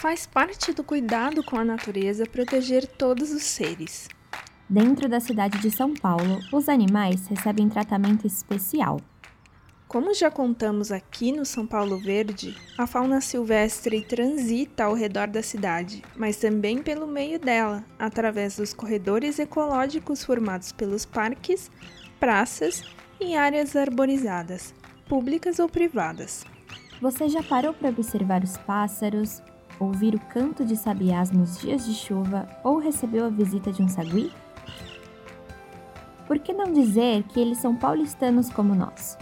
Faz parte do cuidado com a natureza proteger todos os seres. Dentro da cidade de São Paulo, os animais recebem tratamento especial. Como já contamos aqui no São Paulo Verde, a fauna silvestre transita ao redor da cidade, mas também pelo meio dela, através dos corredores ecológicos formados pelos parques, praças e áreas arborizadas, públicas ou privadas. Você já parou para observar os pássaros, ouvir o canto de sabiás nos dias de chuva ou recebeu a visita de um sagui? Por que não dizer que eles são paulistanos como nós?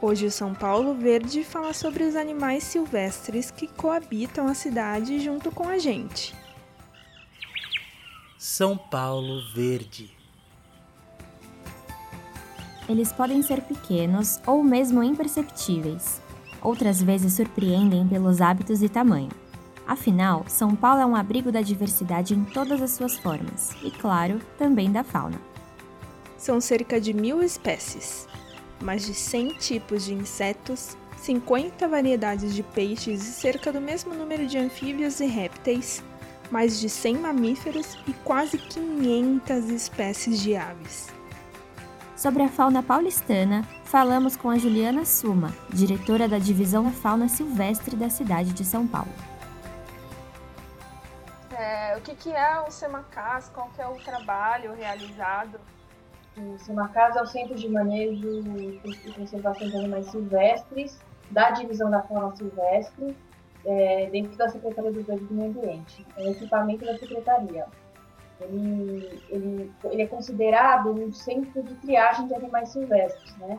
Hoje o São Paulo Verde fala sobre os animais silvestres que coabitam a cidade junto com a gente. São Paulo Verde. Eles podem ser pequenos ou mesmo imperceptíveis. Outras vezes surpreendem pelos hábitos e tamanho. Afinal, São Paulo é um abrigo da diversidade em todas as suas formas e, claro, também da fauna. São cerca de mil espécies mais de 100 tipos de insetos, 50 variedades de peixes e cerca do mesmo número de anfíbios e répteis, mais de 100 mamíferos e quase 500 espécies de aves. Sobre a fauna paulistana, falamos com a Juliana Suma, diretora da Divisão da Fauna Silvestre da cidade de São Paulo. É, o que, que é o SEMACAS? Qual que é o trabalho realizado o SEMACAS é o Centro de Manejo e Conservação de Animais Silvestres da Divisão da Fauna Silvestre, é, dentro da Secretaria do Meio Ambiente. É um equipamento da Secretaria. Ele, ele, ele é considerado um centro de triagem de animais silvestres, né?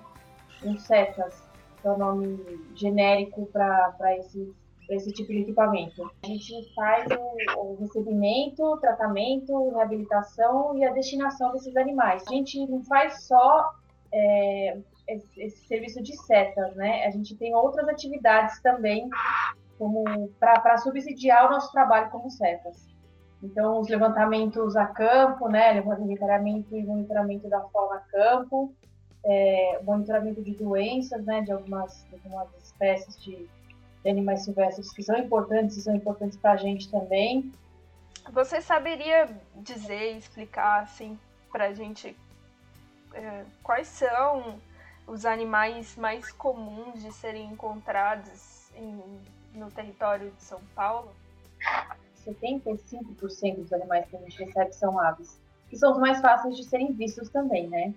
CETAS, que é o nome genérico para esses esse tipo de equipamento. A gente faz o, o, recebimento, tratamento, reabilitação e a destinação desses animais. A gente não faz só é, esse, esse, serviço de setas, né? A gente tem outras atividades também como para subsidiar o nosso trabalho como setas. Então, os levantamentos a campo, né? Levantamento e monitoramento da fauna a campo, é, monitoramento de doenças, né? De algumas, de algumas espécies de de animais silvestres que são importantes e são importantes para a gente também. Você saberia dizer, explicar assim para a gente é, quais são os animais mais comuns de serem encontrados em, no território de São Paulo? 75% dos animais que a gente recebe são aves, que são os mais fáceis de serem vistos também, né?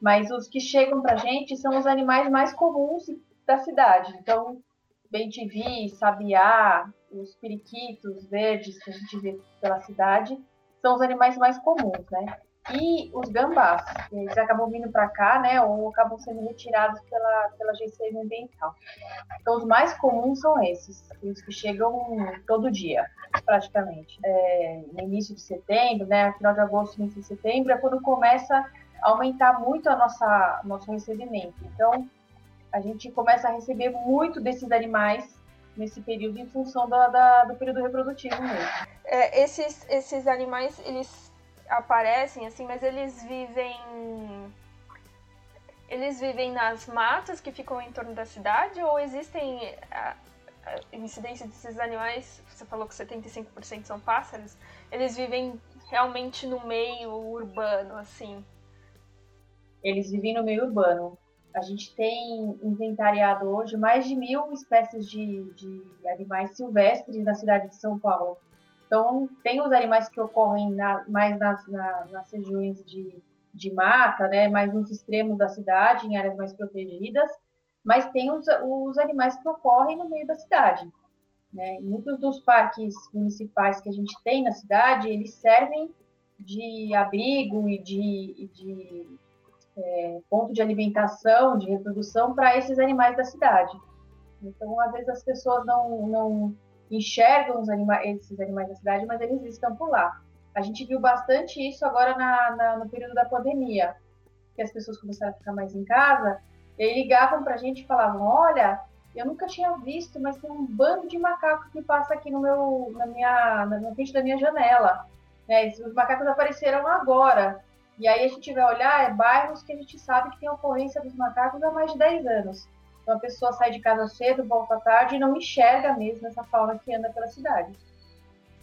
Mas os que chegam para a gente são os animais mais comuns da cidade. Então, bem-te-vi, sabiá, os periquitos verdes que a gente vê pela cidade, são os animais mais comuns, né? E os gambás, eles acabam vindo para cá, né, ou acabam sendo retirados pela, pela GCM ambiental. Então, os mais comuns são esses, os que chegam todo dia, praticamente. É, no início de setembro, né, final de agosto, início de setembro, é quando começa a aumentar muito a nossa nosso recebimento. Então, a gente começa a receber muito desses animais nesse período em função da, da, do período reprodutivo mesmo. É, esses, esses animais, eles aparecem assim, mas eles vivem... Eles vivem nas matas que ficam em torno da cidade ou existem a, a incidência desses animais, você falou que 75% são pássaros, eles vivem realmente no meio urbano, assim? Eles vivem no meio urbano. A gente tem inventariado hoje mais de mil espécies de, de animais silvestres na cidade de São Paulo. Então, tem os animais que ocorrem na, mais nas, na, nas regiões de, de mata, né, mais nos extremos da cidade, em áreas mais protegidas, mas tem os, os animais que ocorrem no meio da cidade. Né? Muitos dos parques municipais que a gente tem na cidade, eles servem de abrigo e de, de é, ponto de alimentação, de reprodução para esses animais da cidade. Então, às vezes as pessoas não, não enxergam anima esses animais da cidade, mas eles estão por lá. A gente viu bastante isso agora na, na, no período da pandemia, que as pessoas começaram a ficar mais em casa, e aí ligavam para a gente e falavam, olha, eu nunca tinha visto, mas tem um bando de macacos que passa aqui no meu, na minha, na frente da minha janela. É, os macacos apareceram agora. E aí a gente vai olhar, é bairros que a gente sabe que tem ocorrência dos macacos há mais de 10 anos. Então a pessoa sai de casa cedo, volta à tarde e não enxerga mesmo essa fauna que anda pela cidade.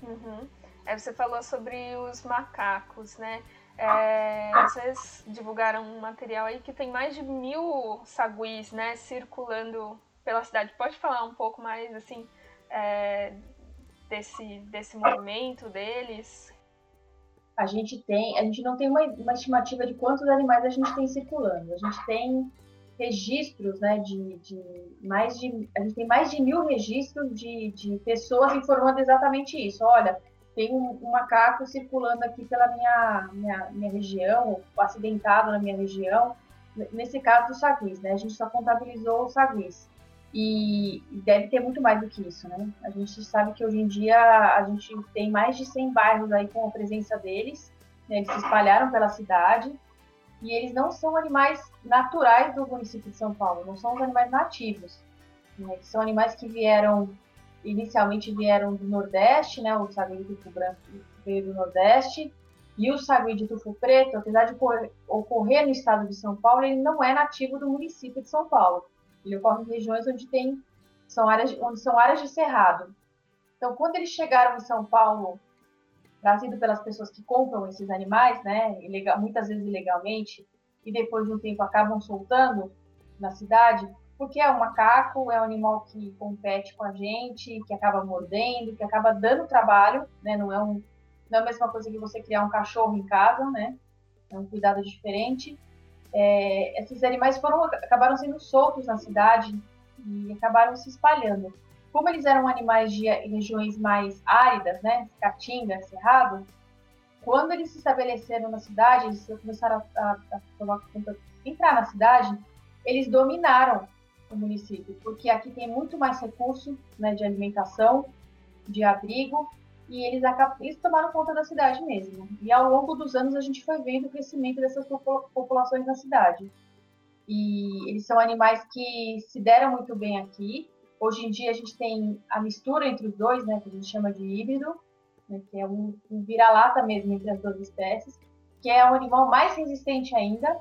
Uhum. Aí você falou sobre os macacos, né? É, vocês divulgaram um material aí que tem mais de mil saguis, né, circulando pela cidade. Pode falar um pouco mais, assim, é, desse, desse movimento deles? A gente tem, a gente não tem uma, uma estimativa de quantos animais a gente tem circulando. A gente tem registros, né, de, de mais de, a gente tem mais de mil registros de, de pessoas informando exatamente isso. Olha, tem um, um, macaco circulando aqui pela minha, minha, minha região, acidentado na minha região, nesse caso dos saguis, né? A gente só contabilizou os saguis. E deve ter muito mais do que isso, né? A gente sabe que hoje em dia a gente tem mais de 100 bairros aí com a presença deles, né? eles se espalharam pela cidade, e eles não são animais naturais do município de São Paulo, não são os animais nativos. Né? São animais que vieram inicialmente vieram do Nordeste, né? O sagui de tufo branco veio do Nordeste. E o sagui de tufo preto, apesar de ocorrer no estado de São Paulo, ele não é nativo do município de São Paulo. Ele ocorre em regiões onde tem são áreas onde são áreas de cerrado. Então, quando eles chegaram em São Paulo, trazido pelas pessoas que compram esses animais, né, ilegal, muitas vezes ilegalmente, e depois de um tempo acabam soltando na cidade, porque é um macaco, é um animal que compete com a gente, que acaba mordendo, que acaba dando trabalho, né? Não é, um, não é a mesma coisa que você criar um cachorro em casa, né? É um cuidado diferente. É, esses animais foram acabaram sendo soltos na cidade e acabaram se espalhando. Como eles eram animais de regiões mais áridas, né? Caatinga, cerrado, quando eles se estabeleceram na cidade, eles começaram a, a, a, entrar na cidade, eles dominaram o município, porque aqui tem muito mais recurso né, de alimentação, de abrigo, e eles, acabam, eles tomaram conta da cidade mesmo. E ao longo dos anos a gente foi vendo o crescimento dessas populações na cidade. E eles são animais que se deram muito bem aqui. Hoje em dia a gente tem a mistura entre os dois, né, que a gente chama de híbrido, né, que é um, um vira-lata mesmo entre as duas espécies, que é um animal mais resistente ainda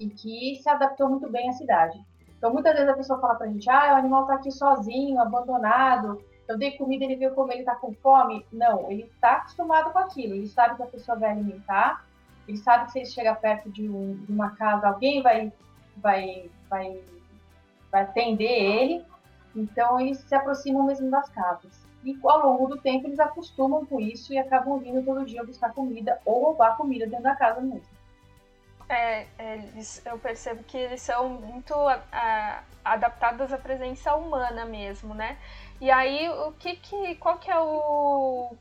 e que se adaptou muito bem à cidade. Então, muitas vezes a pessoa fala pra gente, ah, o animal tá aqui sozinho, abandonado, eu dei comida, ele veio comer, ele tá com fome. Não, ele tá acostumado com aquilo, ele sabe que a pessoa vai alimentar, ele sabe que se ele chegar perto de, um, de uma casa, alguém vai, vai, vai, vai atender ele, então eles se aproximam mesmo das casas. E ao longo do tempo eles acostumam com isso e acabam vindo todo dia buscar comida ou roubar comida dentro da casa mesmo. É, eles, eu percebo que eles são muito a, adaptados à presença humana mesmo, né? E aí, o que que, qual que é o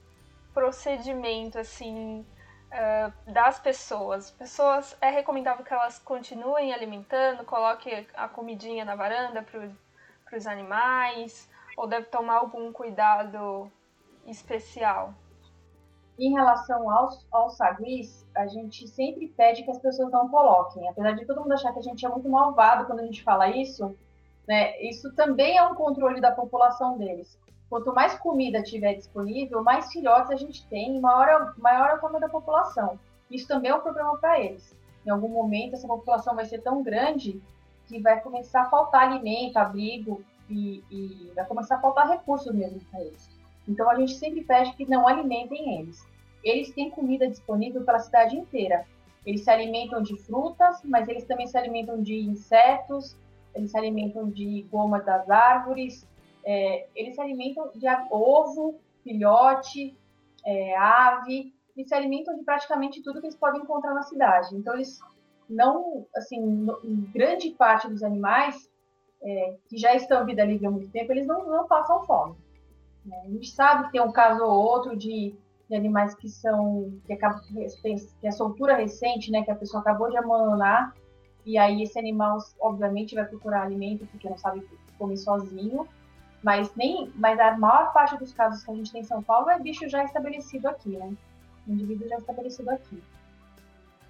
procedimento, assim, uh, das pessoas? Pessoas, é recomendável que elas continuem alimentando, coloque a comidinha na varanda para os animais, ou deve tomar algum cuidado especial? Em relação aos, aos saguis, a gente sempre pede que as pessoas não coloquem. Apesar de todo mundo achar que a gente é muito malvado quando a gente fala isso, né, isso também é um controle da população deles. Quanto mais comida tiver disponível, mais filhotes a gente tem, maior, maior é o tamanho da população. Isso também é um problema para eles. Em algum momento, essa população vai ser tão grande que vai começar a faltar alimento, abrigo e, e vai começar a faltar recursos mesmo para eles. Então a gente sempre pede que não alimentem eles. Eles têm comida disponível para a cidade inteira. Eles se alimentam de frutas, mas eles também se alimentam de insetos, eles se alimentam de goma das árvores, é, eles se alimentam de ovo, filhote, é, ave, eles se alimentam de praticamente tudo que eles podem encontrar na cidade. Então eles não, assim, grande parte dos animais é, que já estão em vida livre há muito tempo, eles não, não passam fome. Né? A gente sabe que tem um caso ou outro de, de animais que são que, acaba, que é soltura recente, né, que a pessoa acabou de abandonar e aí esse animal obviamente vai procurar alimento porque não sabe comer sozinho, mas nem, mas a maior parte dos casos que a gente tem em São Paulo é bicho já estabelecido aqui, né, indivíduo já estabelecido aqui.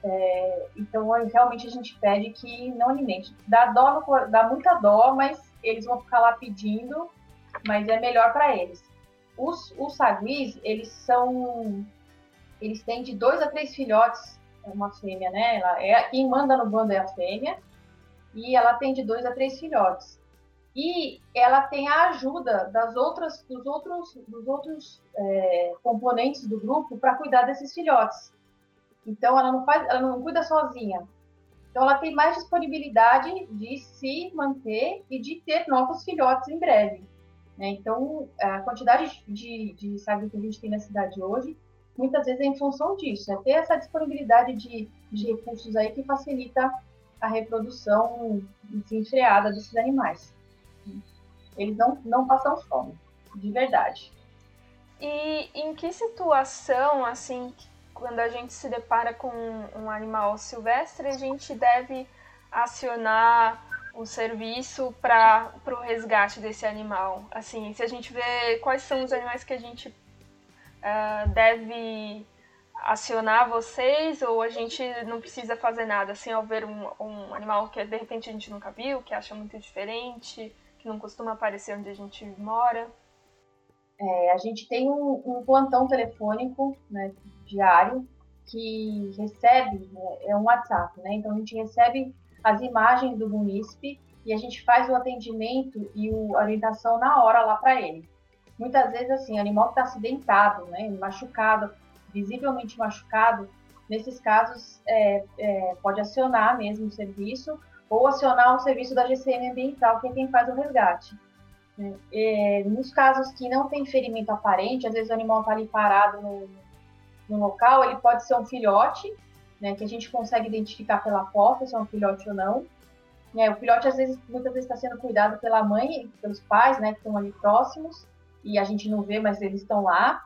É, então realmente a gente pede que não alimente. Dá dó, dá muita dó, mas eles vão ficar lá pedindo mas é melhor para eles. Os, os saguis, eles são. Eles têm de dois a três filhotes, é uma fêmea, né? Ela é, quem manda no bando é a fêmea. e ela tem de dois a três filhotes. E ela tem a ajuda das outras, dos outros, dos outros é, componentes do grupo para cuidar desses filhotes. Então ela não faz, ela não cuida sozinha. Então ela tem mais disponibilidade de se manter e de ter novos filhotes em breve. Né? Então a quantidade de, de que a gente tem na cidade hoje, muitas vezes é em função disso, é ter essa disponibilidade de, de recursos aí que facilita a reprodução desenfreada desses animais. Eles não, não passam fome, de verdade. E em que situação, assim, quando a gente se depara com um animal silvestre, a gente deve acionar o serviço para o resgate desse animal? Assim, se a gente vê quais são os animais que a gente uh, deve acionar vocês ou a gente não precisa fazer nada, assim, ao um, um animal que de repente a gente nunca viu, que acha muito diferente, que não costuma aparecer onde a gente mora? É, a gente tem um, um plantão telefônico né, diário que recebe, né, é um WhatsApp, né? Então a gente recebe as imagens do munícipe e a gente faz o atendimento e a orientação na hora lá para ele. Muitas vezes, assim, animal que está acidentado, né, machucado, visivelmente machucado, nesses casos é, é, pode acionar mesmo o serviço ou acionar o serviço da GCM ambiental, que é quem faz o resgate. Né? É, nos casos que não tem ferimento aparente, às vezes o animal está ali parado no, no, local, ele pode ser um filhote, né, que a gente consegue identificar pela foto se é um filhote ou não. É, o filhote, às vezes, muitas vezes está sendo cuidado pela mãe, pelos pais, né, que estão ali próximos, e a gente não vê, mas eles estão lá.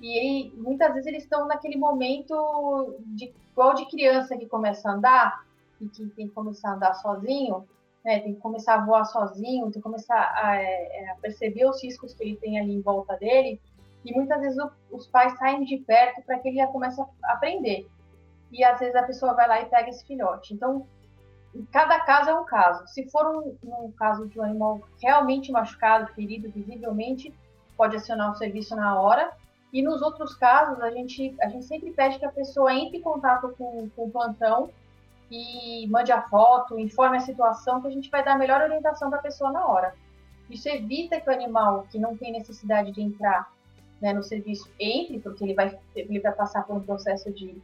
E muitas vezes eles estão naquele momento de igual de criança que começa a andar e que tem que começar a andar sozinho, né, tem que começar a voar sozinho, tem que começar a, é, a, perceber os riscos que ele tem ali em volta dele. E muitas vezes o, os pais saem de perto para que ele já comece a aprender. E às vezes a pessoa vai lá e pega esse filhote. Então, cada caso é um caso. Se for um, um caso de um animal realmente machucado, ferido visivelmente, pode acionar o serviço na hora. E nos outros casos, a gente, a gente sempre pede que a pessoa entre em contato com, com o plantão e mande a foto, informe a situação, que a gente vai dar a melhor orientação para a pessoa na hora. Isso evita que o animal que não tem necessidade de entrar né, no serviço entre, porque ele vai, ele vai passar por um processo de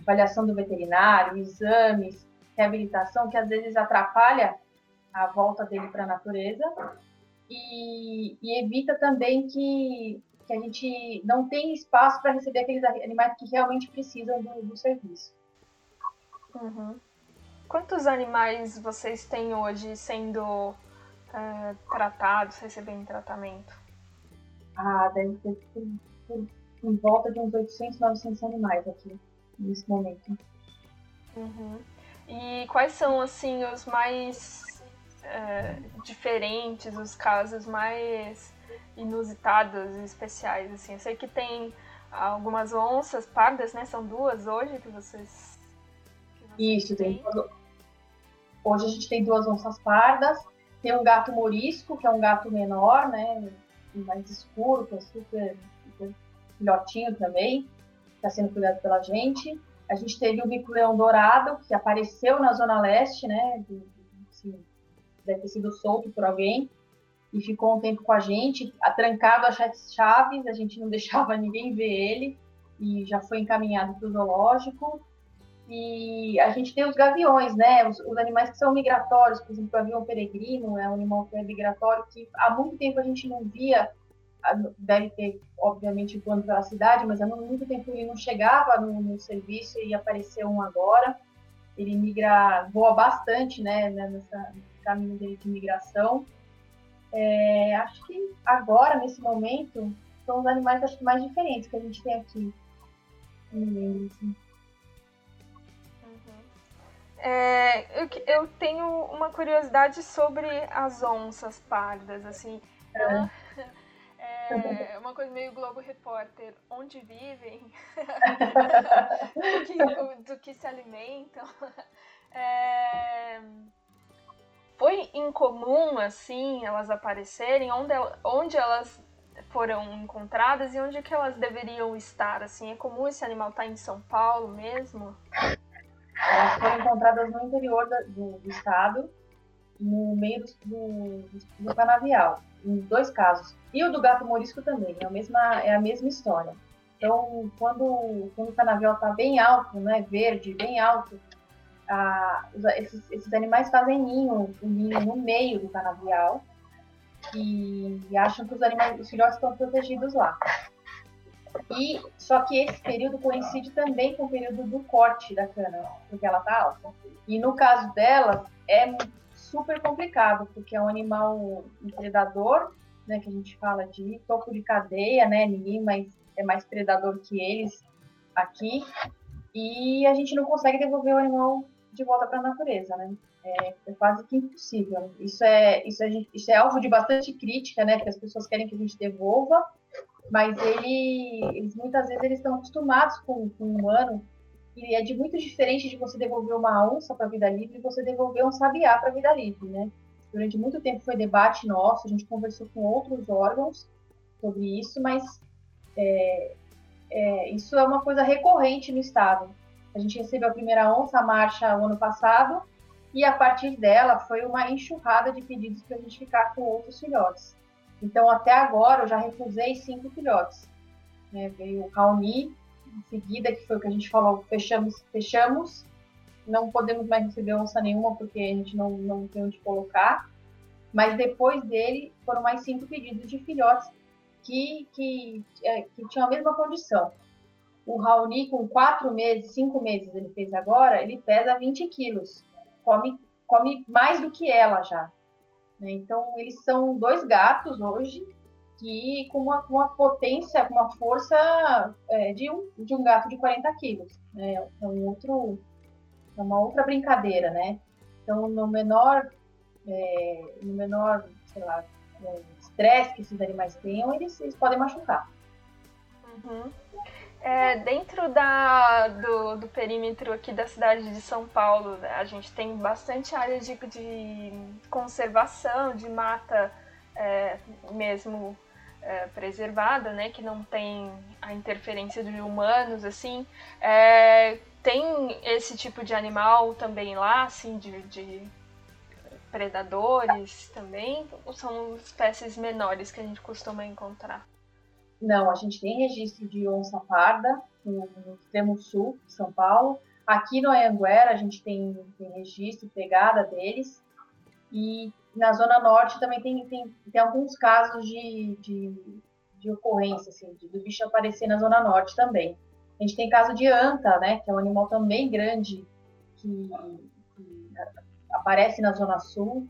avaliação do veterinário, exames, reabilitação, que às vezes atrapalha a volta dele para a natureza. E, e, evita também que, que a gente não tenha espaço para receber aqueles animais que realmente precisam do, do serviço. Uhum. Quantos animais vocês têm hoje sendo é, tratados, recebendo tratamento? Ah, deve ter em volta de uns 800, 900 animais aqui, nesse momento. Uhum. E quais são, assim, os mais é, diferentes, os casos mais inusitados e especiais, assim? Eu sei que tem algumas onças pardas, né? São duas hoje que vocês isso, tem. Hoje a gente tem duas onças pardas, tem um gato morisco, que é um gato menor, né? Mais escuro, que é super, super filhotinho também, está sendo cuidado pela gente. A gente teve o bico-leão dourado, que apareceu na Zona Leste, né? Assim, deve ter sido solto por alguém, e ficou um tempo com a gente, trancado a chaves, a gente não deixava ninguém ver ele, e já foi encaminhado para o zoológico. E a gente tem os gaviões, né? Os, os, animais que são migratórios, por exemplo, o avião peregrino é um animal que é migratório, que há muito tempo a gente não via, deve ter, obviamente, voando pela cidade, mas há muito tempo ele não chegava no, no serviço e apareceu um agora. Ele migra, voa bastante, né, né nessa caminho dele de migração. É, acho que agora, nesse momento, são os animais acho, mais diferentes que a gente tem aqui. Assim. É, eu, eu, tenho uma curiosidade sobre as onças pardas, assim. Ela, é, é uma coisa meio Globo Repórter, onde vivem, do, que, do, que, se alimentam. É, foi incomum, assim, elas aparecerem, onde, onde elas foram encontradas e onde que elas deveriam estar, assim, é comum esse animal estar tá em São Paulo mesmo? Elas foram encontradas no interior do, do estado, no meio do, do, do, canavial, em dois casos. E o do gato morisco também, é a mesma, é a mesma história. Então, quando, quando o canavial está bem alto, né, verde, bem alto, a, esses, esses, animais fazem ninho, um ninho no meio do canavial e acham que os animais, os filhotes estão protegidos lá. E só que esse período coincide também com o período do corte da cana, porque ela está alta. E no caso delas é super complicado, porque é um animal predador, né, que a gente fala de topo de cadeia, né, ninguém mais é mais predador que eles aqui, e a gente não consegue devolver o animal de volta para a natureza, né? É, é, quase que impossível. Isso é, isso, é, isso é alvo de bastante crítica, né? Porque as pessoas querem que a gente devolva, mas ele, eles muitas vezes eles estão acostumados com, com um humano e é de muito diferente de você devolver uma onça para a vida livre e você devolver um sabiá para a vida livre, né? Durante muito tempo foi debate nosso, a gente conversou com outros órgãos sobre isso, mas é, é, isso é uma coisa recorrente no estado. A gente recebeu a primeira onça marcha o ano passado e a partir dela foi uma enxurrada de pedidos para a gente ficar com outros filhotes. Então, até agora, eu já refusei cinco filhotes. Né? Veio o Raoni, em seguida, que foi o que a gente falou, fechamos, fechamos, não podemos mais receber onça nenhuma porque a gente não, não tem onde colocar. Mas depois dele, foram mais cinco pedidos de filhotes que, que, é, que tinham a mesma condição. O Raoni, com quatro meses, cinco meses ele fez agora, ele pesa 20 quilos. Come, come mais do que ela já. Né? Então, eles são dois gatos hoje que com uma, uma potência, com uma força é, de, um, de um gato de 40 quilos. Né? É, um outro, é uma outra brincadeira, né? Então, no menor, é, no menor, sei lá, é, estresse que esses animais tenham, eles, eles podem machucar. Uhum. É, dentro da, do, do, perímetro aqui da cidade de São Paulo, né, a gente tem bastante área de, de conservação, de mata é, mesmo é, preservada, né, que não tem a interferência de humanos, assim. É, tem esse tipo de animal também lá, assim, de, de predadores também? Ou são espécies menores que a gente costuma encontrar? Não, a gente tem registro de onça parda no, no extremo sul de São Paulo. Aqui no Anhanguera a gente tem, tem registro, pegada deles. E na Zona Norte também tem, tem, tem alguns casos de, de, de ocorrência, assim, do bicho aparecer na Zona Norte também. A gente tem caso de anta, né, que é um animal também grande, que, que aparece na Zona Sul,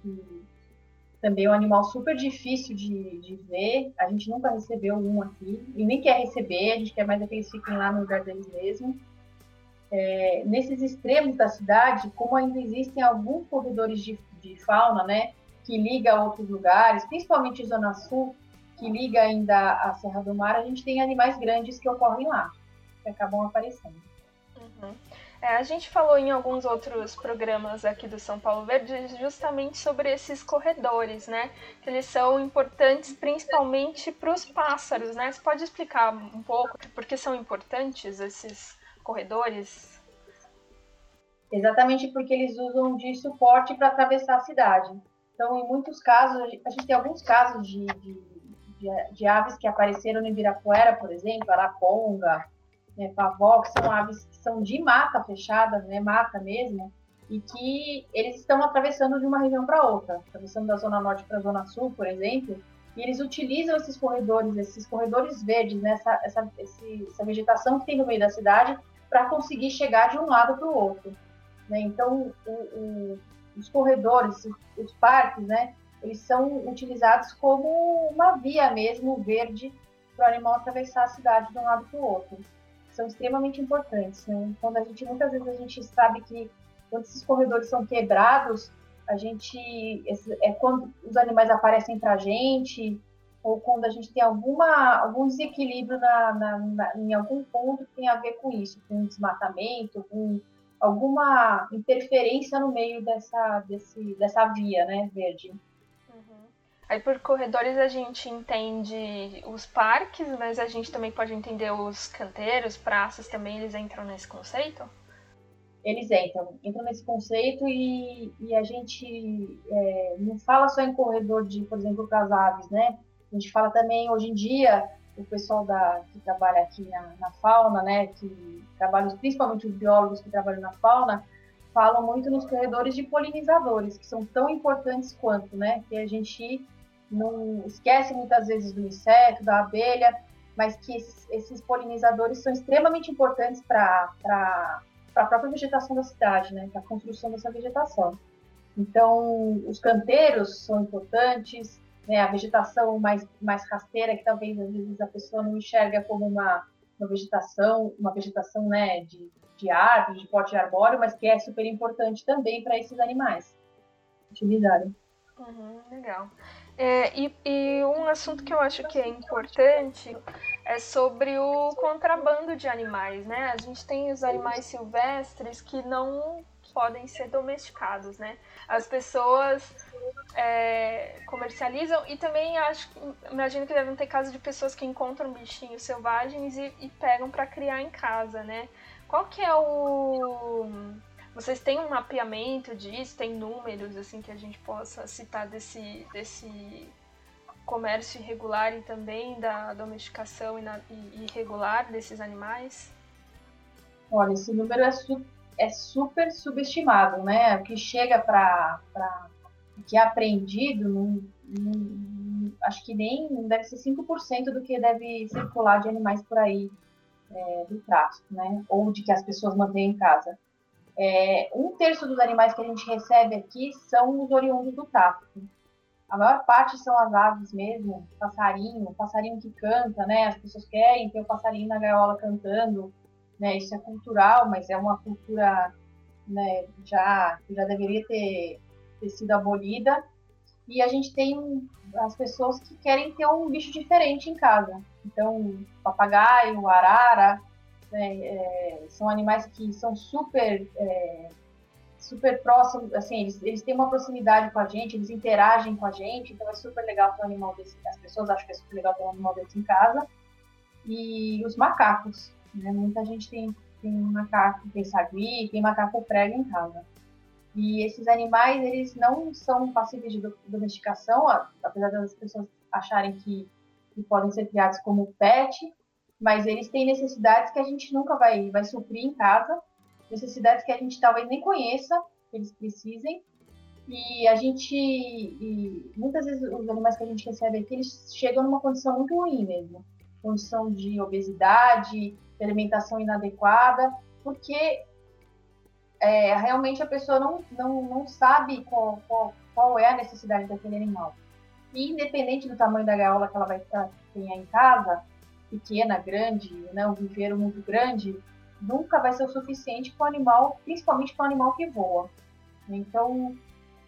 que também é um animal super difícil de, de ver. A gente nunca recebeu um aqui. E nem quer receber, a gente quer mais é que eles fiquem lá no lugar deles mesmo. É, nesses extremos da cidade, como ainda existem alguns corredores de, de fauna, né? Que liga a outros lugares, principalmente Zona Sul, que liga ainda a Serra do Mar, a gente tem animais grandes que ocorrem lá, que acabam aparecendo. Uhum. É, a gente falou em alguns outros programas aqui do São Paulo Verde justamente sobre esses corredores, né? Que eles são importantes principalmente para os pássaros, né? Você pode explicar um pouco por que são importantes esses corredores? Exatamente porque eles usam de suporte para atravessar a cidade. Então, em muitos casos, a gente tem alguns casos de, de, de, de aves que apareceram no Ibirapuera, por exemplo, araponga, né, pavó, que são aves que são de mata fechada, né, mata mesmo, e que eles estão atravessando de uma região para outra, atravessando da zona norte para a zona sul, por exemplo, e eles utilizam esses corredores, esses corredores verdes, né, essa, essa, essa vegetação que tem no meio da cidade, para conseguir chegar de um lado para o outro. Né? Então, o, o, os corredores, os parques, né, eles são utilizados como uma via mesmo verde para o animal atravessar a cidade de um lado para o outro são extremamente importantes. Né? Quando a gente muitas vezes a gente sabe que quando esses corredores são quebrados, a gente é quando os animais aparecem para a gente ou quando a gente tem alguma algum desequilíbrio na, na, na, em algum ponto que tem a ver com isso, com desmatamento, com alguma interferência no meio dessa desse, dessa via, né, verde. Aí por corredores a gente entende os parques, mas a gente também pode entender os canteiros, praças também, eles entram nesse conceito? eles entram, entram nesse conceito e, e a gente é, não fala só em corredor de, por exemplo, para as aves, né? A gente fala também, hoje em dia, o pessoal da, que trabalha aqui na, na fauna, né, que trabalha, principalmente os biólogos que trabalham na fauna, falam muito nos corredores de polinizadores, que são tão importantes quanto, né, que a gente não esquece muitas vezes do inseto, da abelha, mas que esses, polinizadores são extremamente importantes para a própria vegetação da cidade, né, para a construção dessa vegetação. Então, os canteiros são importantes, né, a vegetação mais, mais rasteira, que talvez às vezes a pessoa não enxerga como uma, uma vegetação, uma vegetação né, de, de árvore, de porte arbóreo, mas que é super importante também para esses animais utilizarem. Uhum, legal. É, e, e, um assunto que eu acho que é importante é sobre o contrabando de animais, né? A gente tem os animais silvestres que não podem ser domesticados, né? As pessoas é, comercializam e também acho, imagino que devem ter casos de pessoas que encontram bichinhos selvagens e, e pegam para criar em casa, né? Qual que é o vocês têm um mapeamento disso? Tem números assim que a gente possa citar desse, desse comércio irregular e também da domesticação irregular desses animais? Olha, esse número é, su é super subestimado, né? O que chega para que é apreendido, acho que nem deve ser 5% do que deve circular de animais por aí é, do tráfico, né? Ou de que as pessoas mantêm em casa. É, um terço dos animais que a gente recebe aqui são os oriundos do tráfico. A maior parte são as aves mesmo, passarinho, passarinho que canta, né? As pessoas querem ter o passarinho na gaiola cantando, né? Isso é cultural, mas é uma cultura, né? Já que já deveria ter, ter sido abolida. E a gente tem as pessoas que querem ter um bicho diferente em casa. Então, papagaio, arara, né, é, são animais que são super é, super próximos, assim, eles, eles têm uma proximidade com a gente, eles interagem com a gente, então é super legal ter um animal desse, as pessoas acham que é super legal ter um animal desse em casa. E os macacos, né, muita gente tem, tem macaco, tem sagui, tem macaco prego em casa. E esses animais, eles não são passíveis de domesticação, apesar das pessoas acharem que, que podem ser criados como pet, mas eles têm necessidades que a gente nunca vai, vai suprir em casa, necessidades que a gente talvez nem conheça, que eles precisem. E a gente, e muitas vezes os animais que a gente recebe aqui, eles chegam numa condição muito ruim mesmo. Condição de obesidade, de alimentação inadequada, porque é, realmente a pessoa não, não, não sabe qual, qual, qual é a necessidade daquele animal. E independente do tamanho da gaiola que ela vai ter em casa, pequena, grande, né, um viveiro muito grande, nunca vai ser o suficiente para o animal, principalmente para o animal que voa. Então,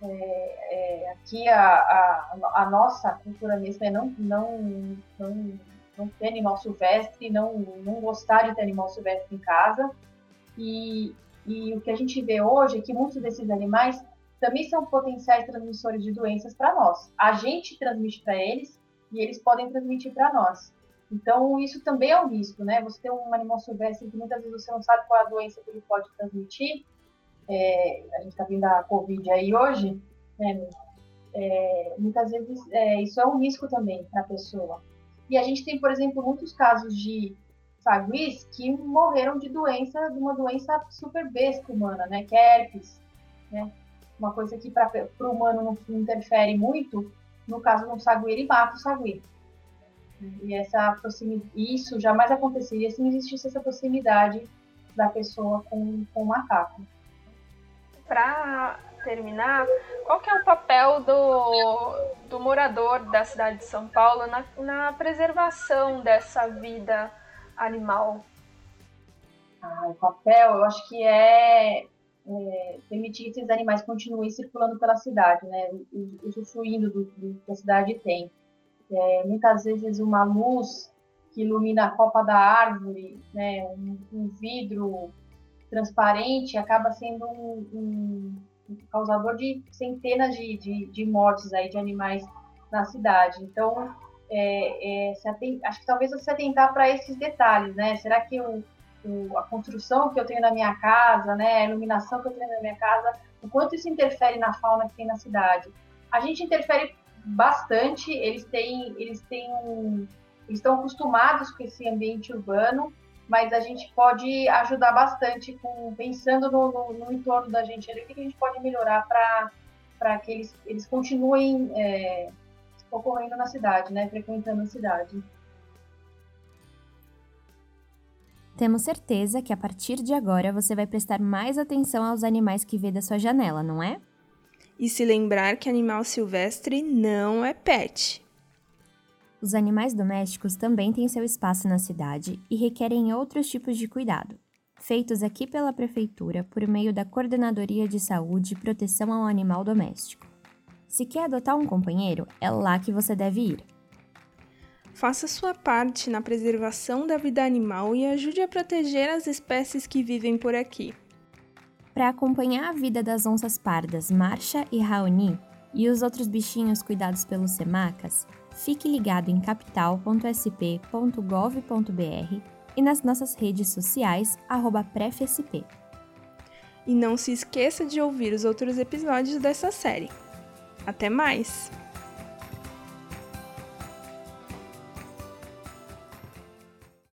é, é, aqui a, a, a, nossa cultura mesmo é não, não, não, não ter animal silvestre, não, não gostar de ter animal silvestre em casa. E, e o que a gente vê hoje é que muitos desses animais também são potenciais transmissores de doenças para nós. A gente transmite para eles e eles podem transmitir para nós. Então, isso também é um risco, né? Você tem um animal silvestre que muitas vezes você não sabe qual é a doença que ele pode transmitir. É, a gente está vendo a Covid aí hoje, né? É, muitas vezes é, isso é um risco também para a pessoa. E a gente tem, por exemplo, muitos casos de saguis que morreram de doença, de uma doença super besta humana, né? Que é herpes, né? Uma coisa que para o humano não interfere muito, no caso do sagui, ele mata o sagui. E essa proximidade, isso jamais aconteceria se não existisse essa proximidade da pessoa com, com o macaco. Para terminar, qual que é o papel do, do morador da cidade de São Paulo na, na preservação dessa vida animal? Ah, o papel, eu acho que é, é, permitir que esses animais continuem circulando pela cidade, né, usufruindo do, do que a cidade tem. É, muitas vezes uma luz que ilumina a copa da árvore, né, um, um vidro transparente, acaba sendo um, um, causador de centenas de, de, de, mortes aí de animais na cidade. Então, é, é, acho que talvez você atentar para esses detalhes, né? Será que eu, o, a construção que eu tenho na minha casa, né, a iluminação que eu tenho na minha casa, o quanto isso interfere na fauna que tem na cidade. A gente interfere bastante, eles têm, eles têm eles estão acostumados com esse ambiente urbano, mas a gente pode ajudar bastante com pensando no, no, no entorno da gente, o que a gente pode melhorar para que eles, eles continuem é, ocorrendo na cidade, né, frequentando a cidade. Temos certeza que a partir de agora você vai prestar mais atenção aos animais que vê da sua janela, não é? E se lembrar que animal silvestre não é pet. Os animais domésticos também têm seu espaço na cidade e requerem outros tipos de cuidado, feitos aqui pela Prefeitura por meio da Coordenadoria de Saúde e Proteção ao Animal Doméstico. Se quer adotar um companheiro, é lá que você deve ir. Faça sua parte na preservação da vida animal e ajude a proteger as espécies que vivem por aqui. Para acompanhar a vida das onças pardas Marcha e Raoni e os outros bichinhos cuidados pelos semacas, fique ligado em capital.sp.gov.br e nas nossas redes sociais, prefsp. E não se esqueça de ouvir os outros episódios dessa série. Até mais!